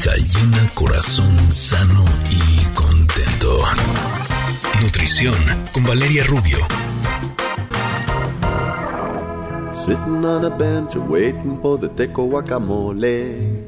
barriga llena, corazón sano y contento. Nutrición con Valeria Rubio. Sitting on a bench waiting for the teco guacamole.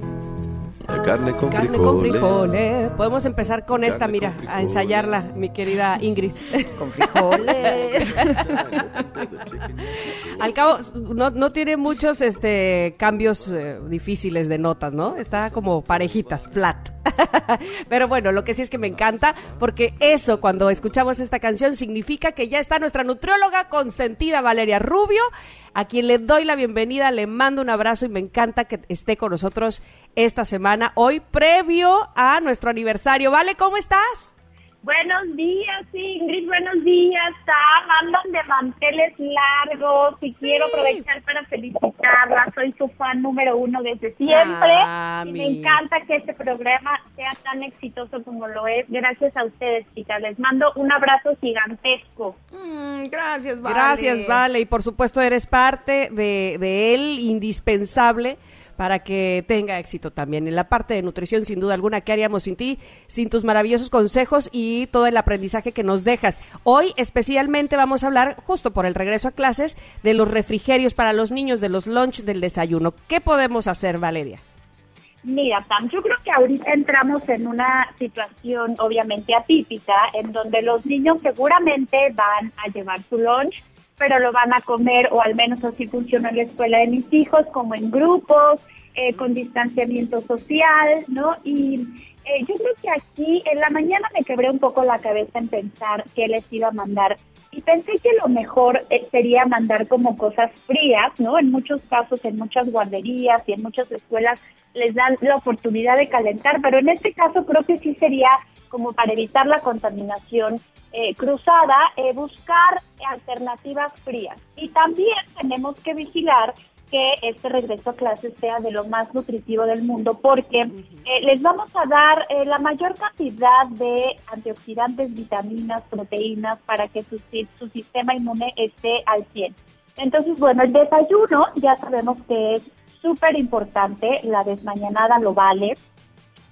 Carne con Carne frijoles. con frijoles. Podemos empezar con esta, mira, con a ensayarla, mi querida Ingrid. Con frijoles. Al cabo, no, no tiene muchos este, cambios eh, difíciles de notas, ¿no? Está como parejita, flat. Pero bueno, lo que sí es que me encanta, porque eso, cuando escuchamos esta canción, significa que ya está nuestra nutrióloga consentida, Valeria Rubio, a quien le doy la bienvenida, le mando un abrazo y me encanta que esté con nosotros esta semana, hoy previo a nuestro aniversario. Vale, ¿cómo estás? Buenos días, Ingrid, buenos días. Sam, andan de manteles largos y quiero aprovechar para felicitarla. Soy su fan número uno desde siempre Ah, y mi- me encanta que este programa sea tan exitoso como lo es. Gracias a ustedes, chicas. Les mando un abrazo gigantesco. Mm, gracias, Vale. Gracias, Vale. Y por supuesto eres parte de, de él, indispensable para que tenga éxito también. En la parte de nutrición, sin duda alguna, ¿qué haríamos sin ti? Sin tus maravillosos consejos y todo el aprendizaje que nos dejas. Hoy especialmente vamos a hablar, justo por el regreso a clases, de los refrigerios para los niños, de los lunch, del desayuno. ¿Qué podemos hacer, Valeria? Mira, Pam, yo creo que ahorita entramos en una situación obviamente atípica en donde los niños seguramente van a llevar su lunch, pero lo van a comer, o al menos así funciona en la escuela de mis hijos, como en grupos, eh, con distanciamiento social, ¿no? Y eh, yo creo que aquí en la mañana me quebré un poco la cabeza en pensar qué les iba a mandar. Y pensé que lo mejor eh, sería mandar como cosas frías, ¿no? En muchos casos, en muchas guarderías y en muchas escuelas les dan la oportunidad de calentar, pero en este caso creo que sí sería como para evitar la contaminación eh, cruzada, eh, buscar alternativas frías. Y también tenemos que vigilar que este regreso a clases sea de lo más nutritivo del mundo, porque eh, les vamos a dar eh, la mayor cantidad de antioxidantes, vitaminas, proteínas, para que su, su sistema inmune esté al 100. Entonces, bueno, el desayuno ya sabemos que es súper importante, la desmañanada lo vale,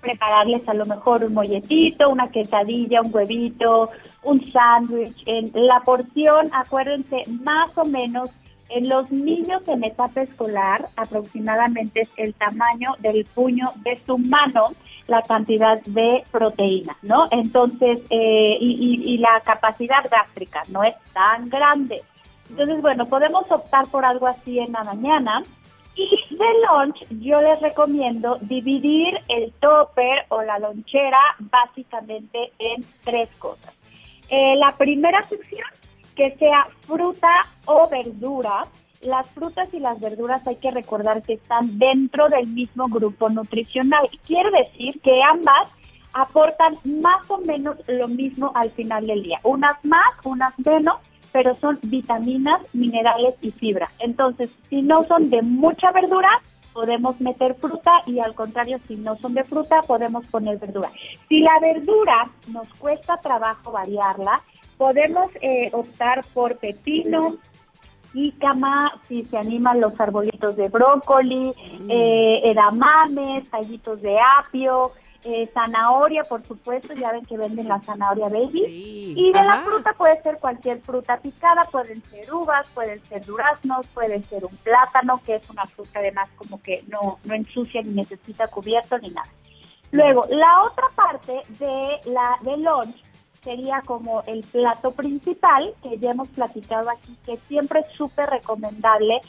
prepararles a lo mejor un molletito, una quesadilla, un huevito, un sándwich. En la porción, acuérdense, más o menos en los niños en etapa escolar, aproximadamente es el tamaño del puño de su mano la cantidad de proteína, ¿no? Entonces, eh, y, la capacidad gástrica no es tan grande. Entonces, bueno, podemos optar por algo así en la mañana. Y de lunch yo les recomiendo dividir el topper o la lonchera básicamente en tres cosas. Eh, la primera sección, que sea fruta o verdura. Las frutas y las verduras hay que recordar que están dentro del mismo grupo nutricional. Quiere decir que ambas aportan más o menos lo mismo al final del día. Unas más, unas menos, pero son vitaminas, minerales y fibra. Entonces, si no son de mucha verdura, podemos meter fruta y al contrario, si no son de fruta, podemos poner verdura. Si la verdura nos cuesta trabajo variarla, podemos eh, optar por pepino, jícama, si se animan los arbolitos de brócoli, eh, edamames, tallitos de apio, eh, zanahoria, por supuesto, ya ven que venden la zanahoria baby. Sí, Y de la fruta puede ser cualquier fruta picada, pueden ser uvas, pueden ser duraznos, puede ser un plátano, que es una fruta además como que no, no ensucia ni necesita cubierto ni nada. Luego, la otra parte de la de lunch sería como el plato principal, que ya hemos platicado aquí, que siempre es súper recomendable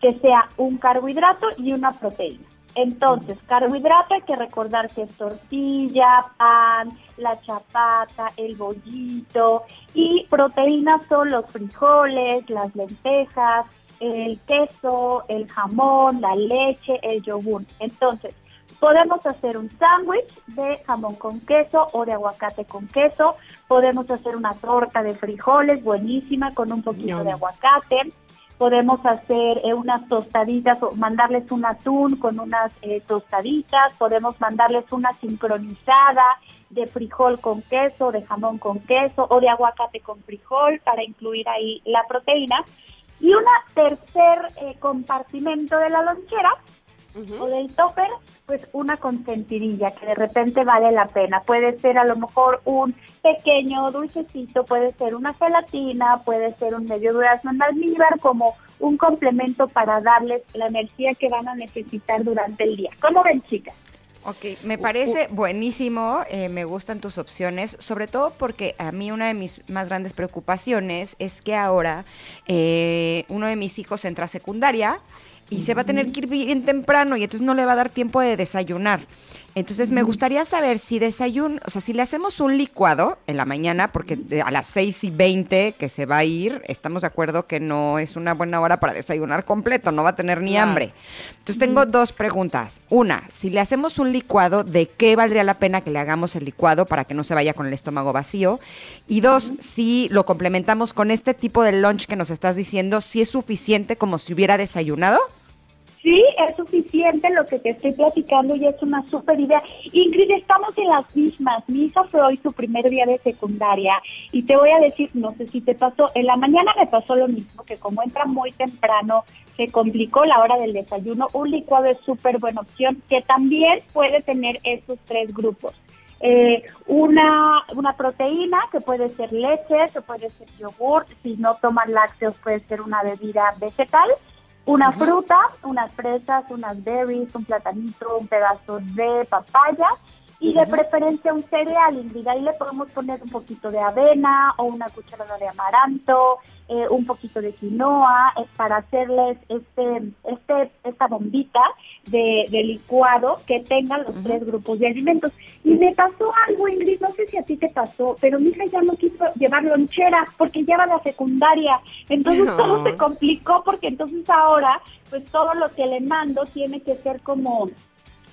que sea un carbohidrato y una proteína. Entonces, carbohidrato hay que recordar que es tortilla, pan, la chapata, el bollito y proteínas son los frijoles, las lentejas, el queso, el jamón, la leche, el yogur. Entonces, podemos hacer un sándwich de jamón con queso o de aguacate con queso. Podemos hacer una torta de frijoles buenísima con un poquito de aguacate. Podemos hacer eh, unas tostaditas o mandarles un atún con unas eh, tostaditas. Podemos mandarles una sincronizada de frijol con queso, de jamón con queso o de aguacate con frijol para incluir ahí la proteína. Y un tercer eh, compartimento de la lonchera o del topper, pues una consentidilla que de repente vale la pena. Puede ser a lo mejor un pequeño dulcecito, puede ser una gelatina, puede ser un medio durazno en almíbar como un complemento para darles la energía que van a necesitar durante el día. ¿Cómo ven, chicas? Ok, me parece buenísimo, eh, me gustan tus opciones, sobre todo porque a mí una de mis más grandes preocupaciones es que ahora eh, uno de mis hijos entra a secundaria y se va a tener que ir bien temprano y entonces no le va a dar tiempo de desayunar. Entonces me gustaría saber si desayuno, o sea, si le hacemos un licuado en la mañana, porque a las seis y veinte que se va a ir, estamos de acuerdo que no es una buena hora para desayunar completo, no va a tener ni Claro. hambre. Entonces tengo dos preguntas. Una, si le hacemos un licuado, ¿de qué valdría la pena que le hagamos el licuado para que no se vaya con el estómago vacío? Y dos, si lo complementamos con este tipo de lunch que nos estás diciendo, si es suficiente como si hubiera desayunado. Sí, es suficiente lo que te estoy platicando y es una súper idea. Ingrid, estamos en las mismas. Mi hija fue hoy su primer día de secundaria y te voy a decir, no sé si te pasó, en la mañana me pasó lo mismo, que como entra muy temprano, se complicó la hora del desayuno. Un licuado es súper buena opción que también puede tener esos tres grupos. Eh, una, una proteína que puede ser leche, que puede ser yogur, si no toman lácteos puede ser una bebida vegetal una fruta, unas fresas, unas berries, un platanito, un pedazo de papaya y de preferencia un cereal, Ingrid. Ahí le podemos poner un poquito de avena o una cucharada de amaranto, eh, un poquito de quinoa eh, para hacerles este, este, esta bombita de, de licuado que tenga los tres grupos de alimentos. Y me pasó algo, Ingrid, no sé si a ti te pasó, pero mi hija ya no quiso llevar lonchera porque lleva la secundaria. Entonces No. todo se complicó porque entonces ahora, pues todo lo que le mando tiene que ser como,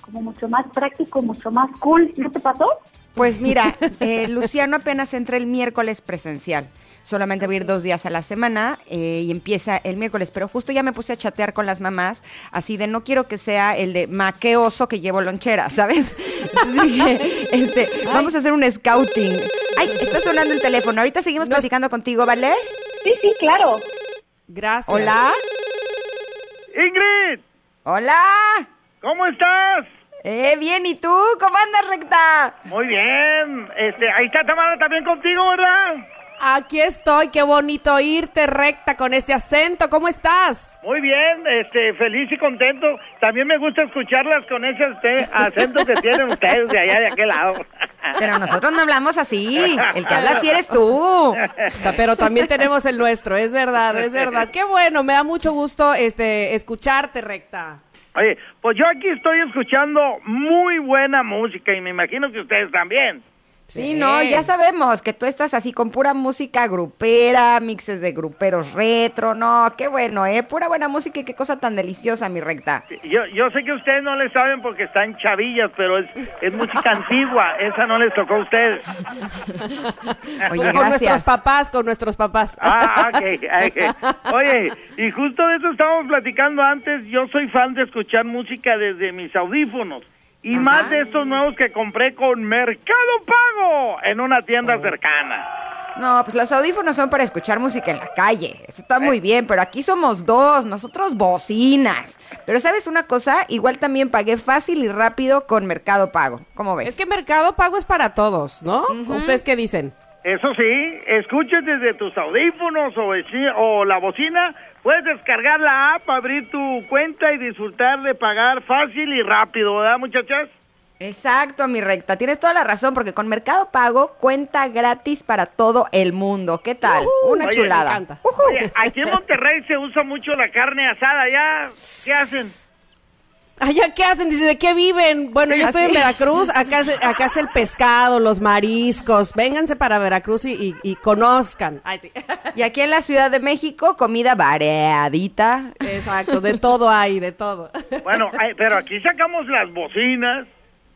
como mucho más práctico, mucho más cool. ¿No te pasó? Pues mira, eh, Luciano apenas entra el miércoles presencial. Solamente va a ir dos días a la semana eh, y empieza el miércoles. Pero justo ya me puse a chatear con las mamás, así de no quiero que sea el de ma qué oso que llevo lonchera, ¿sabes? Entonces dije, este, vamos a hacer un scouting. Ay, está sonando el teléfono. Ahorita seguimos No- platicando contigo, ¿vale? Sí, sí, claro. Gracias. Hola. Ingrid, Hola. ¿Cómo estás? Eh, bien, ¿y tú? ¿Cómo andas, recta? Muy bien. Este, ahí está Tamara también contigo, ¿verdad? Aquí estoy, qué bonito irte recta con ese acento. ¿Cómo estás? Muy bien, este, feliz y contento. También me gusta escucharlas con ese acento que tienen ustedes de allá de aquel lado. Pero nosotros no hablamos así. El que habla así eres tú. Pero también tenemos el nuestro, es verdad, es verdad. Qué bueno, me da mucho gusto este escucharte recta. Oye, pues yo aquí estoy escuchando muy buena música y me imagino que ustedes también. Sí, no, ya sabemos que tú estás así con pura música grupera, mixes de gruperos retro, no, qué bueno, ¿eh? Pura buena música y qué cosa tan deliciosa, mi recta. Yo, yo sé que ustedes no le saben porque están chavillas, pero es, es música antigua. Esa no les tocó a ustedes. Oye, con nuestros papás, con nuestros papás. Ah, ok, ok. Oye, y justo de eso estábamos platicando antes. Yo soy fan de escuchar música desde mis audífonos. Y Ajá. más de estos nuevos que compré con Mercado Pago en una tienda cercana. No, pues los audífonos son para escuchar música en la calle. Eso está muy bien, pero aquí somos dos, nosotros bocinas. Pero ¿sabes una cosa? Igual también pagué fácil y rápido con Mercado Pago. ¿Cómo ves? Es que Mercado Pago es para todos, ¿no? ¿Ustedes qué dicen? Eso sí, escuches desde tus audífonos o la bocina. Puedes descargar la app, abrir tu cuenta y disfrutar de pagar fácil y rápido, ¿verdad, muchachas? Exacto, mi recta. Tienes toda la razón, porque con Mercado Pago cuenta gratis para todo el mundo. ¿Qué tal? Una Oye, chulada. me encanta. Ujú. Oye, aquí en Monterrey se usa mucho la carne asada, ¿ya? ¿Qué hacen? Allá, ¿qué hacen? Dice, ¿de qué viven? Bueno, yo Ah, estoy en. Veracruz, acá es, acá es el pescado, los mariscos. Vénganse para Veracruz y, y- y conozcan. Ay, sí. Y aquí en la Ciudad de México, comida variadita. Exacto, de todo hay, de todo. Bueno, pero aquí sacamos las bocinas,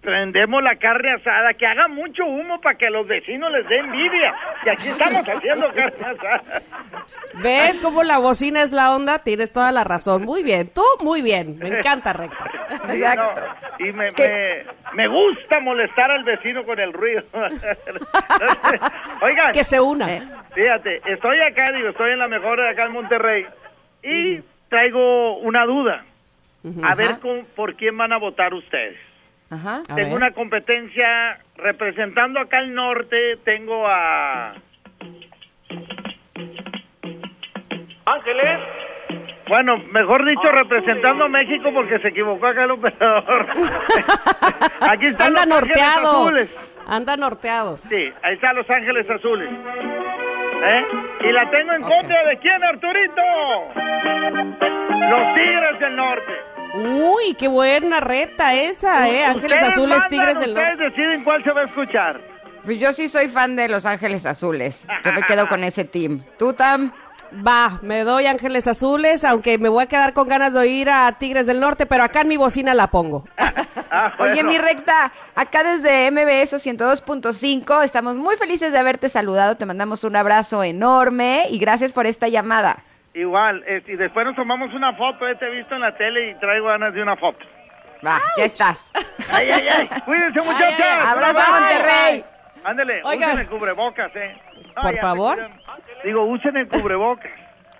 prendemos la carne asada, que haga mucho humo para que los vecinos les dé envidia. Y aquí estamos haciendo carne asada. ¿Ves cómo la bocina es la onda? Tienes toda la razón. Muy bien, tú muy bien. Me encanta, recta. Exacto. no, y me, me, me gusta molestar al vecino con el ruido. Oigan, Que se una. Eh. fíjate, estoy acá, digo, estoy en la mejor de acá en Monterrey y traigo una duda. a ver con- por quién van a votar ustedes. Ajá. A tengo ver. una competencia representando acá al norte, tengo a Ángeles, bueno, mejor dicho, representando a México porque se equivocó acá el operador. Aquí están Anda los Ángeles norteado. Azules. Anda norteado. Sí, ahí están los Ángeles Azules. ¿Eh? Y la tengo en contra de quién, Arturito? Los Tigres del Norte. Uy, qué buena reta esa, ¿eh? Ángeles Ustedes Azules, mandan, Tigres del Ustedes Norte. deciden cuál se va a escuchar. Pues yo sí soy fan de Los Ángeles Azules. Yo me quedo con ese team. ¿Tú, Tam? Va, me doy Ángeles Azules, aunque me voy a quedar con ganas de oír a Tigres del Norte, pero acá en mi bocina la pongo. Ah, Oye, mi recta, acá desde MBS 102.5 estamos muy felices de haberte saludado, te mandamos un abrazo enorme y gracias por esta llamada. Igual, este, y después nos tomamos una foto, te he visto en la tele y traigo ganas de una foto. Va, ya estás. Ay, ay, ay. Cuídense, muchachos. abrazo, abrazo. Monterrey. Ándale, usen el cubrebocas, eh. No, Por favor. Digo, usen el cubrebocas.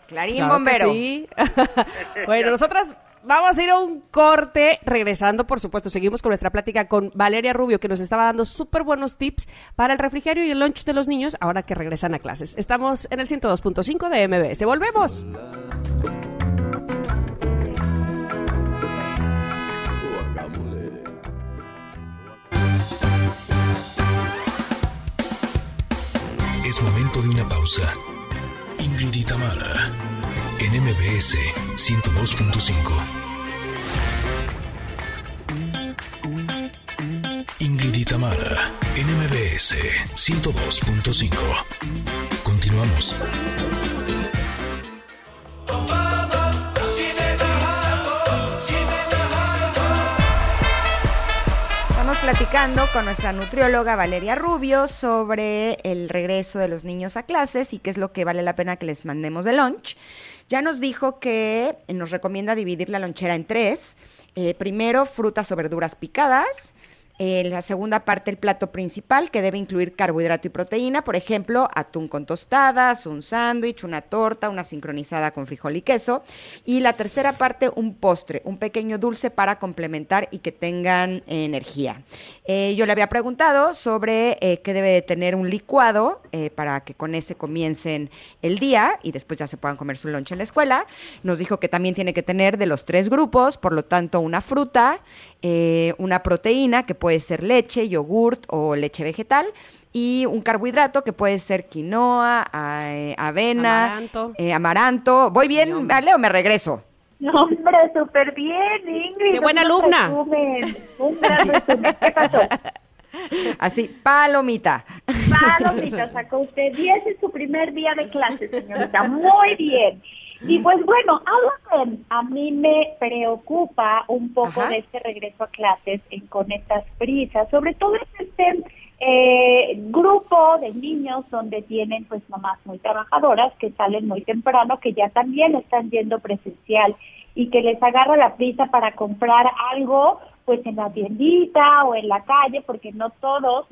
Clarín Claro Bombero. sí. bueno, nosotras vamos a ir a un corte. Regresando, por supuesto, seguimos con nuestra plática con Valeria Rubio, que nos estaba dando súper buenos tips para el refrigerio y el lunch de los niños ahora que regresan a clases. Estamos en el 102.5 de MBS. ¡Volvemos! Es momento de una pausa. Ingrid y Tamara, en MBS 102.5. Ingrid y Tamara, en MBS 102.5. Continuamos. Estamos platicando con nuestra nutrióloga Valeria Rubio sobre el regreso de los niños a clases y qué es lo que vale la pena que les mandemos de lunch. Ya nos dijo que nos recomienda dividir la lonchera en tres. Eh, primero, frutas o verduras picadas. En la segunda parte, el plato principal, que debe incluir carbohidrato y proteína, por ejemplo, atún con tostadas, un sándwich, una torta, una sincronizada con frijol y queso. Y la tercera parte, un postre, un pequeño dulce para complementar y que tengan eh, energía. Eh, yo le había preguntado sobre eh, qué debe de tener un licuado eh, para que con ese comiencen el día y después ya se puedan comer su lunch en la escuela. Nos dijo que también tiene que tener de los tres grupos, por lo tanto, una fruta, eh, una proteína que puede ser leche, yogurt o leche vegetal y un carbohidrato que puede ser quinoa, a- eh, avena, Amaranto. eh, amaranto. ¿Voy bien. Leo? Me regreso. No, hombre, súper bien, Ingrid. ¡Qué buena alumna! Un gran resumen. ¿Qué pasó? Así, palomita. Palomita, sacó usted 10 en su primer día de clase, señorita. Muy bien. Y pues bueno, que a mí me preocupa un poco Ajá. de este regreso a clases en- con estas prisas, sobre todo es este eh, grupo de niños donde tienen pues mamás muy trabajadoras que salen muy temprano, que ya también están yendo presencial y que les agarra la prisa para comprar algo pues en la tiendita o en la calle, porque no todos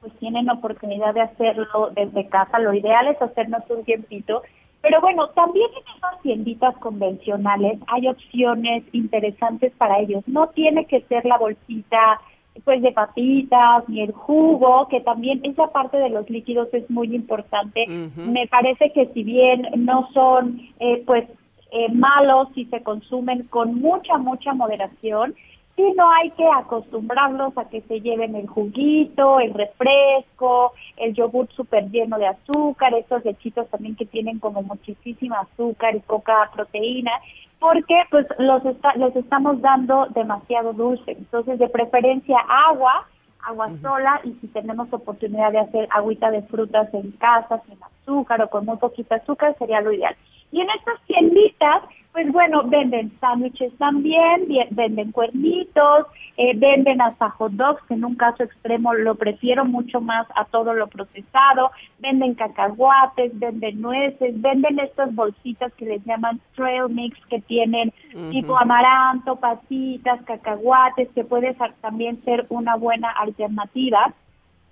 pues tienen oportunidad de hacerlo desde casa. Lo ideal es hacernos un tiempito. Pero bueno, también en esas tienditas convencionales hay opciones interesantes para ellos. No tiene que ser la bolsita pues de papitas ni el jugo, que también esa parte de los líquidos es muy importante. Me parece que si bien no son eh, pues eh, malos si se consumen con mucha, mucha moderación, sí no hay que acostumbrarlos a que se lleven el juguito, el refresco, el yogur súper lleno de azúcar, esos lechitos también que tienen como muchísima azúcar y poca proteína, porque pues los, está- los estamos dando demasiado dulce. Entonces, de preferencia agua, agua sola y si tenemos oportunidad de hacer agüita de frutas en casa sin azúcar o con muy poquito azúcar sería lo ideal. Y en estas tienditas, pues bueno, venden sándwiches también, venden cuernitos, eh, venden hasta hot dogs, que en un caso extremo lo prefiero mucho más a todo lo procesado, venden cacahuates, venden nueces, venden estas bolsitas que les llaman trail mix que tienen tipo amaranto, pasitas, cacahuates, que puede ser- también ser una buena alternativa.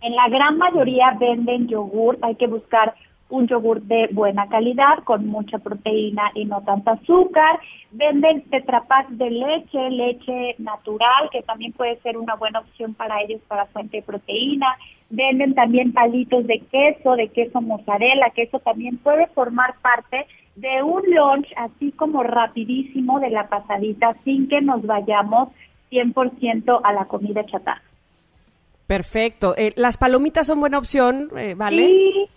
En la gran mayoría venden yogur, hay que buscar un yogur de buena calidad con mucha proteína y no tanta azúcar. Venden tetrapack de leche, leche natural, que también puede ser una buena opción para ellos para fuente de proteína. Venden también palitos de queso, de queso mozzarella, que eso también puede formar parte de un lunch así como rapidísimo de la pasadita sin que nos vayamos 100% a la comida chatarra. Perfecto. Eh, las palomitas son buena opción, eh, ¿vale? Sí,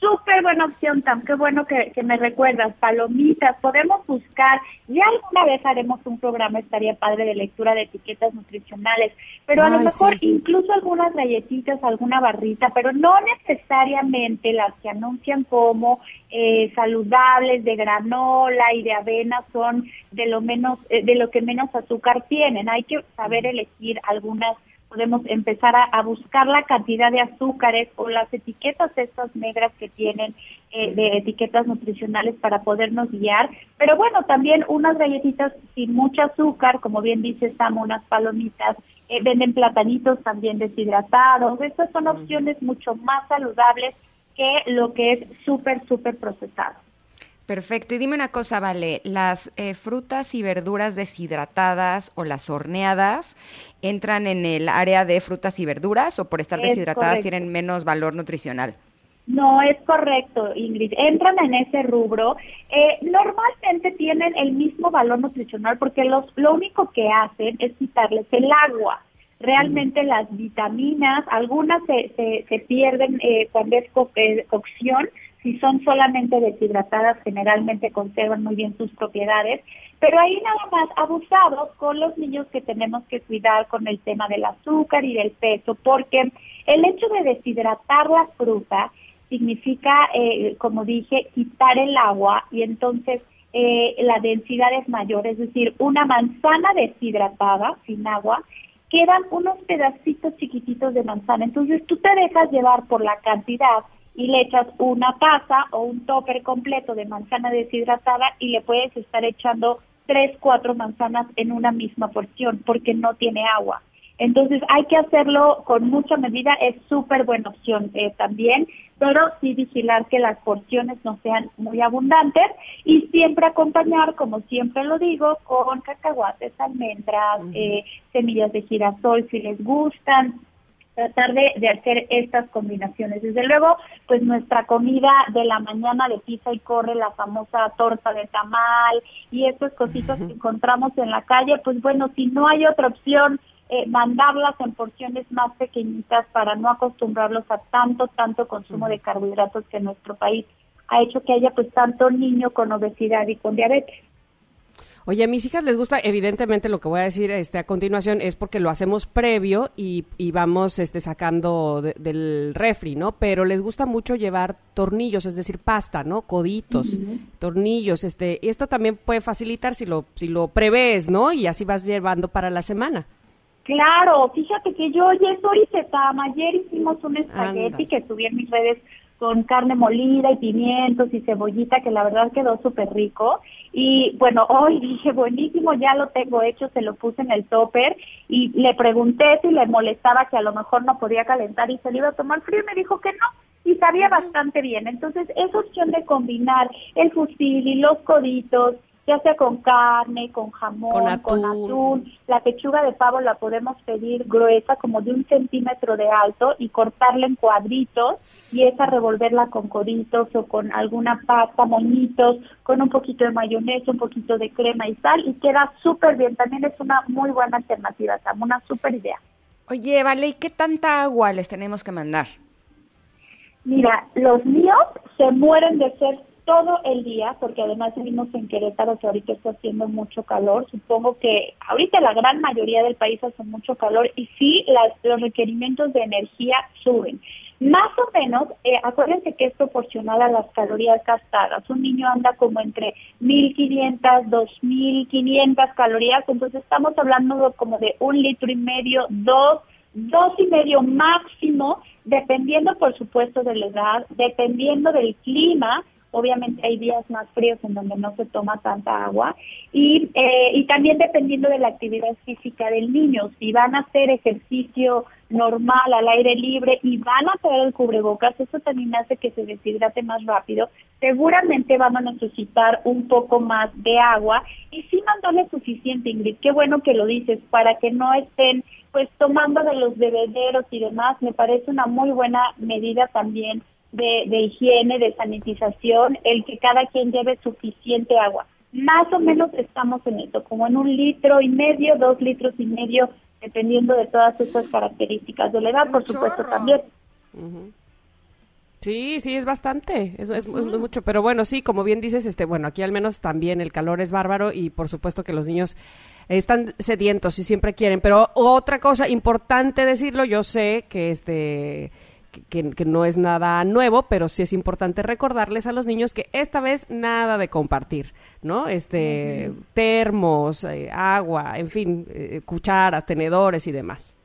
súper buena opción, Tam. Qué bueno que, me recuerdas. Palomitas, podemos buscar. Ya alguna vez haremos un programa, estaría padre, de lectura de etiquetas nutricionales. Pero a lo mejor incluso algunas galletitas, alguna barrita, pero no necesariamente las que anuncian como eh, saludables de granola y de avena son de lo menos, de lo que menos azúcar tienen. Hay que saber elegir algunas podemos empezar a, buscar la cantidad de azúcares o las etiquetas estas negras que tienen eh, de etiquetas nutricionales para podernos guiar. Pero bueno, también unas galletitas sin mucho azúcar, como bien dice Sam, unas palomitas, eh, venden platanitos también deshidratados. Estas son opciones mucho más saludables que lo que es súper, súper procesado. Perfecto. Y dime una cosa, Vale, ¿las eh, frutas y verduras deshidratadas o las horneadas entran en el área de frutas y verduras o por estar deshidratadas tienen menos valor nutricional? No, es correcto, Ingrid. Entran en ese rubro. Eh, normalmente tienen el mismo valor nutricional porque los, lo único que hacen es quitarles el agua. Realmente las vitaminas, algunas se, se, se pierden eh, cuando es cocción, si son solamente deshidratadas, generalmente conservan muy bien sus propiedades, pero ahí nada más abusados con los niños que tenemos que cuidar con el tema del azúcar y del peso, porque el hecho de deshidratar la fruta significa, eh, como dije, quitar el agua y entonces eh, la densidad es mayor, es decir, una manzana deshidratada sin agua quedan unos pedacitos chiquititos de manzana. Entonces tú te dejas llevar por la cantidad y le echas una taza o un topper completo de manzana deshidratada y le puedes estar echando tres, cuatro manzanas en una misma porción porque no tiene agua. Entonces hay que hacerlo con mucha medida, es súper buena opción eh, también, pero sí vigilar que las porciones no sean muy abundantes y siempre acompañar, como siempre lo digo, con cacahuates, almendras, eh, semillas de girasol si les gustan, tratar de, hacer estas combinaciones. Desde luego, pues nuestra comida de la mañana de pizza y corre, la famosa torta de tamal y estas cositas que encontramos en la calle, pues bueno, si no hay otra opción, eh, mandarlas en porciones más pequeñitas para no acostumbrarlos a tanto, tanto consumo de carbohidratos que nuestro país ha hecho que haya pues tanto niño con obesidad y con diabetes. Oye, a mis hijas les gusta, evidentemente lo que voy a decir este, a continuación es porque lo hacemos previo y, vamos este, sacando del refri, ¿no? Pero les gusta mucho llevar tornillos, es decir, pasta, ¿no? Coditos, tornillos, este, y esto también puede facilitar si lo, si lo prevés, ¿no? Y así vas llevando para la semana. Claro, fíjate que yo ya soy Tam, ayer hicimos un espagueti que subí en mis redes con carne molida y pimientos y cebollita, que la verdad quedó súper rico. Y bueno, hoy dije, buenísimo, ya lo tengo hecho, se lo puse en el topper y le pregunté si le molestaba que a lo mejor no podía calentar y se le iba a tomar frío y me dijo que no. Y sabía bastante bien. Entonces, es opción de combinar el fusil y los coditos ya sea con carne, con jamón, con atún. La pechuga de pavo la podemos pedir gruesa, como de un centímetro de alto, y cortarla en cuadritos, y esa revolverla con coditos o con alguna pasta, moñitos, con un poquito de mayonesa, un poquito de crema y sal, y queda súper bien. También es una muy buena alternativa, Sam, una súper idea. Oye, Vale, ¿y qué tanta agua les tenemos que mandar? Mira, los míos se mueren de ser todo el día, porque además vivimos en Querétaro, que ahorita está haciendo mucho calor. Supongo que ahorita la gran mayoría del país hace mucho calor y sí, las, los requerimientos de energía suben. Más o menos, eh, acuérdense que es proporcional a las calorías gastadas. Un niño anda como entre 1.500, 2.500 calorías, entonces estamos hablando como de un litro y medio, dos, dos y medio máximo, dependiendo por supuesto de la edad, dependiendo del clima, Obviamente hay días más fríos en donde no se toma tanta agua y, eh, y también dependiendo de la actividad física del niño, si van a hacer ejercicio normal al aire libre y van a traer el cubrebocas, eso también hace que se deshidrate más rápido. Seguramente van a necesitar un poco más de agua y sí mandarle suficiente, Ingrid. Qué bueno que lo dices, para que no estén pues tomando de los bebederos y demás. Me parece una muy buena medida también de, de higiene, de sanitización, el que cada quien lleve suficiente agua. Más o menos estamos en esto, como en un litro y medio, dos litros y medio, dependiendo de todas estas características de la edad, por supuesto también. Sí, sí, es bastante, es, es, mucho, pero bueno, sí, como bien dices, este, bueno, aquí al menos también el calor es bárbaro y por supuesto que los niños están sedientos y siempre quieren, pero otra cosa importante decirlo, yo sé que este que, no es nada nuevo, pero sí es importante recordarles a los niños que esta vez nada de compartir, ¿no? Este, termos, eh, agua, en fin, eh, cucharas, tenedores y demás.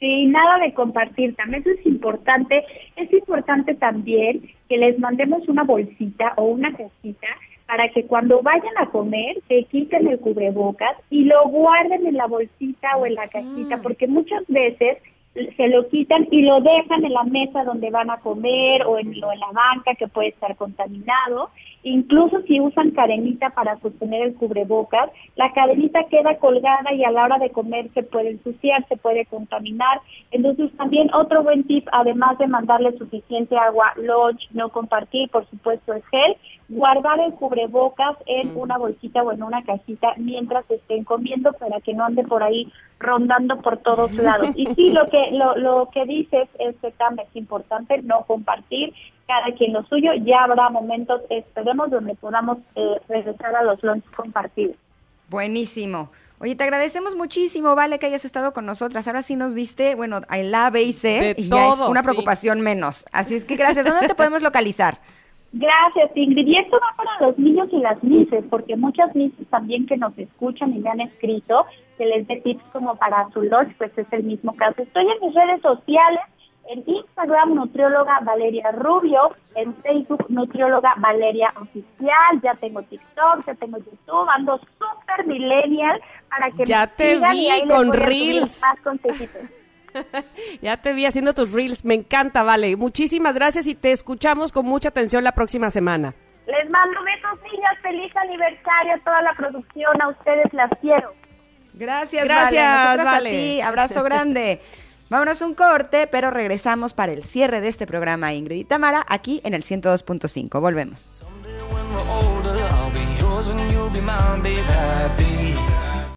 Sí, nada de compartir, también eso es importante. Es importante también que les mandemos una bolsita o una cajita para que cuando vayan a comer se quiten el cubrebocas y lo guarden en la bolsita o en la cajita, porque muchas veces se lo quitan y lo dejan en la mesa donde van a comer o en, en la banca que puede estar contaminado. Incluso si usan cadenita para sostener el cubrebocas, la cadenita queda colgada y a la hora de comer se puede ensuciar, se puede contaminar. Entonces también otro buen tip, además de mandarle suficiente agua, lunch, no compartir, por supuesto es gel, guardar el cubrebocas en una bolsita o en una cajita mientras estén comiendo para que no ande por ahí rondando por todos lados. Y sí, lo que lo, lo que dices es que también es importante no compartir, cada quien lo suyo, ya habrá momentos, esperemos, donde podamos eh, regresar a los lunch compartidos. Buenísimo. Oye, te agradecemos muchísimo, Vale, que hayas estado con nosotras. Ahora sí nos diste, bueno, el A, B y C, y ya es una preocupación menos. Así es que gracias. ¿Dónde te podemos localizar? Gracias, Ingrid. Y esto va para los niños y las mises, porque muchas mises también que nos escuchan y me han escrito, que les dé tips como para su lunch, pues es el mismo caso. Estoy en mis redes sociales, en Instagram nutrióloga Valeria Rubio, en Facebook nutrióloga Valeria Oficial, ya tengo TikTok, ya tengo YouTube, ando súper millennial para que ya te vi con Reels. ya te vi haciendo tus reels, me encanta, vale. Muchísimas gracias y te escuchamos con mucha atención la próxima semana. Les mando besos, niñas, feliz aniversario a toda la producción, a ustedes las quiero. Gracias, gracias vale. a ti, abrazo grande. Vámonos un corte, pero regresamos para el cierre de este programa Ingrid y Tamara aquí en el 102.5. Volvemos.